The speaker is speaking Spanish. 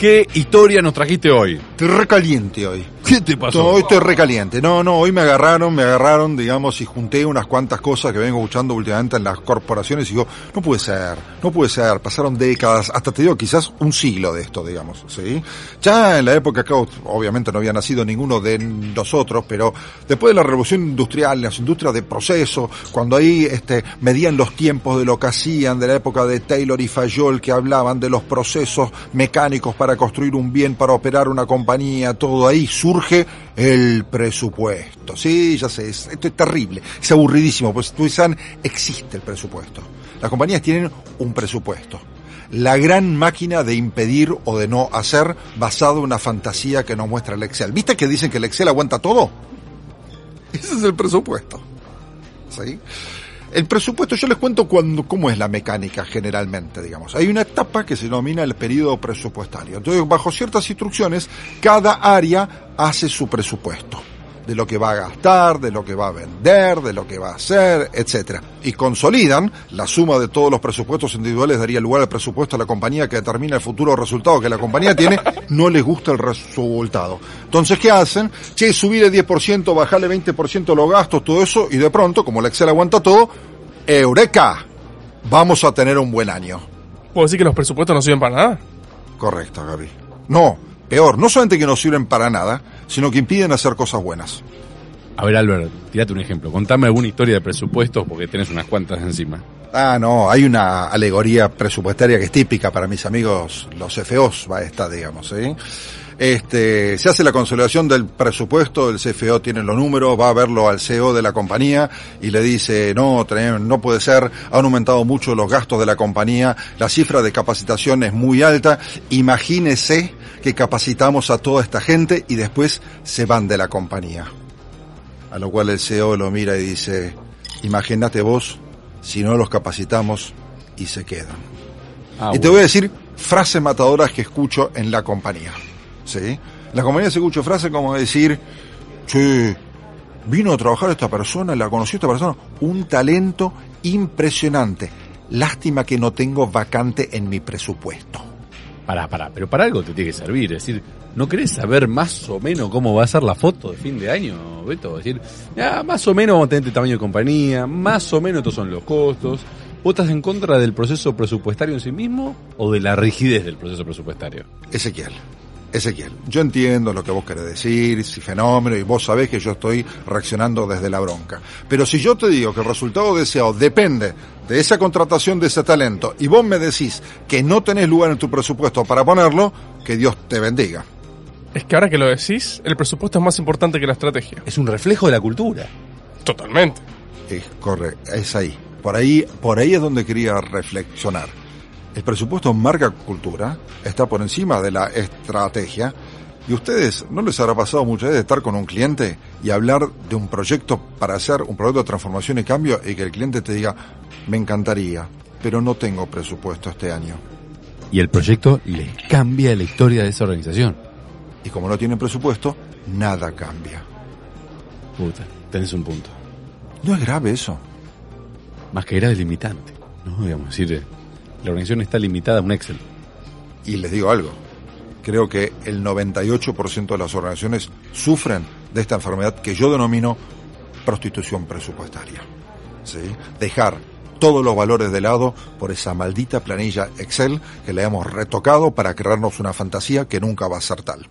¿Qué historia nos trajiste hoy? Estoy recaliente hoy. ¿Qué te pasó? No, hoy estoy recaliente. No, no, hoy me agarraron, me agarraron, digamos, y junté unas cuantas cosas que vengo escuchando últimamente en las corporaciones y digo, no puede ser, no puede ser. Pasaron décadas, hasta te digo, quizás un siglo de esto, digamos, ¿sí? Ya en la época obviamente no había nacido ninguno de nosotros, pero después de la revolución industrial, las industrias de proceso, cuando ahí este, medían los tiempos de lo que hacían, de la época de Taylor y Fayol, que hablaban de los procesos mecánicos para construir un bien, para operar una compañía, todo ahí surge el presupuesto. Sí, ya sé, esto es terrible, es aburridísimo, pues saben, existe el presupuesto. Las compañías tienen un presupuesto. La gran máquina de impedir o de no hacer basado en una fantasía que nos muestra el Excel. ¿Viste que dicen que el Excel aguanta todo? Ese es el presupuesto. ¿Sí? El presupuesto, yo les cuento cuando, cómo es la mecánica generalmente, digamos. Hay una etapa que se denomina el periodo presupuestario. Entonces, bajo ciertas instrucciones, cada área hace su presupuesto de lo que va a gastar, de lo que va a vender, de lo que va a hacer, etcétera. Y consolidan la suma de todos los presupuestos individuales daría lugar al presupuesto de la compañía que determina el futuro resultado que la compañía tiene, no les gusta el resultado. Entonces, ¿qué hacen? Che, subir el 10%, bajarle 20% los gastos, todo eso, y de pronto, como el Excel aguanta todo, ¡Eureka! Vamos a tener un buen año. ¿Puedo decir que los presupuestos no sirven para nada? Correcto, Gaby. No, peor, no solamente que no sirven para nada, sino que impiden hacer cosas buenas. A ver, Albert, tírate un ejemplo. Contame alguna historia de presupuestos porque tenés unas cuantas encima. Ah, no, hay una alegoría presupuestaria que es típica para mis amigos, los FOs, va esta, digamos, ¿eh? Este, se hace la consolidación del presupuesto, el CFO tiene los números, va a verlo al CEO de la compañía y le dice, no, no puede ser, han aumentado mucho los gastos de la compañía, la cifra de capacitación es muy alta, imagínese que capacitamos a toda esta gente y después se van de la compañía. A lo cual el CEO lo mira y dice, imagínate vos si no los capacitamos y se quedan. Ah, y te voy a decir frases matadoras que escucho en la compañía. ¿sí? La compañía se escucha frases como decir, che, vino a trabajar esta persona, la conoció esta persona, un talento impresionante. Lástima que no tengo vacante en mi presupuesto. Pará, pará, pero para algo te tiene que servir. Es decir, ¿no querés saber más o menos cómo va a ser la foto de fin de año, Beto? Es decir, ya, más o menos vamos a tener este tamaño de compañía, más o menos estos son los costos. ¿Vos estás en contra del proceso presupuestario en sí mismo o de la rigidez del proceso presupuestario? Ezequiel, Ezequiel, yo entiendo lo que vos querés decir, si fenómeno, y vos sabés que yo estoy reaccionando desde la bronca. Pero si yo te digo que el resultado deseado depende de esa contratación de ese talento, y vos me decís que no tenés lugar en tu presupuesto para ponerlo, que Dios te bendiga. Es que ahora que lo decís, el presupuesto es más importante que la estrategia. Es un reflejo de la cultura. Totalmente. Es correcto, es ahí. Por ahí, por ahí es donde quería reflexionar. El presupuesto marca cultura, está por encima de la estrategia. ¿Y ustedes no les habrá pasado muchas veces estar con un cliente y hablar de un proyecto para hacer un proyecto de transformación y cambio y que el cliente te diga, me encantaría, pero no tengo presupuesto este año? Y el proyecto les cambia la historia de esa organización. Y como no tienen presupuesto, nada cambia. Puta, tenés un punto. No es grave eso. Más que grave es limitante. No, digamos, decir, la organización está limitada a un Excel. Y les digo algo, creo que el 98% de las organizaciones sufren de esta enfermedad que yo denomino prostitución presupuestaria. ¿Sí? Dejar todos los valores de lado por esa maldita planilla Excel que le hemos retocado para crearnos una fantasía que nunca va a ser tal.